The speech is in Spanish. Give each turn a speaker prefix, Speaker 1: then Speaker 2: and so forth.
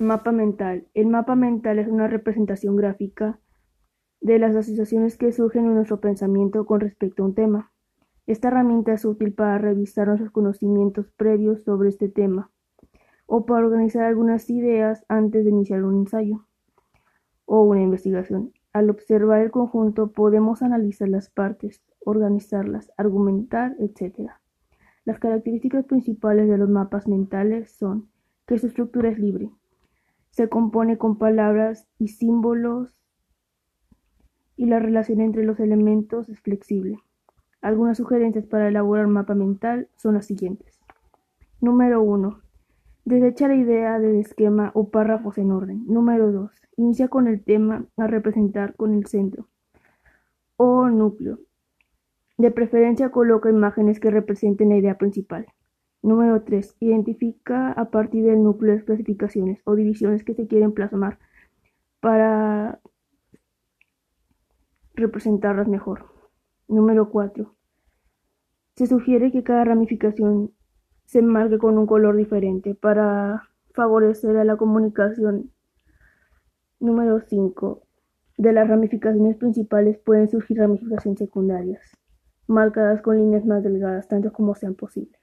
Speaker 1: Mapa mental. El mapa mental es una representación gráfica de las asociaciones que surgen en nuestro pensamiento con respecto a un tema. Esta herramienta es útil para revisar nuestros conocimientos previos sobre este tema o para organizar algunas ideas antes de iniciar un ensayo o una investigación. Al observar el conjunto podemos analizar las partes, organizarlas, argumentar, etc. Las características principales de los mapas mentales son que su estructura es libre, se compone con palabras y símbolos y la relación entre los elementos es flexible. Algunas sugerencias para elaborar un mapa mental son las siguientes. Número 1. Desecha la idea del esquema o párrafos en orden. Número 2. Inicia con el tema a representar con el centro o núcleo. De preferencia coloca imágenes que representen la idea principal. Número 3. Identifica a partir del núcleo las clasificaciones o divisiones que se quieren plasmar para representarlas mejor. Número 4. Se sugiere que cada ramificación se marque con un color diferente para favorecer a la comunicación. Número 5. De las ramificaciones principales pueden surgir ramificaciones secundarias, marcadas con líneas más delgadas, tanto como sean posibles.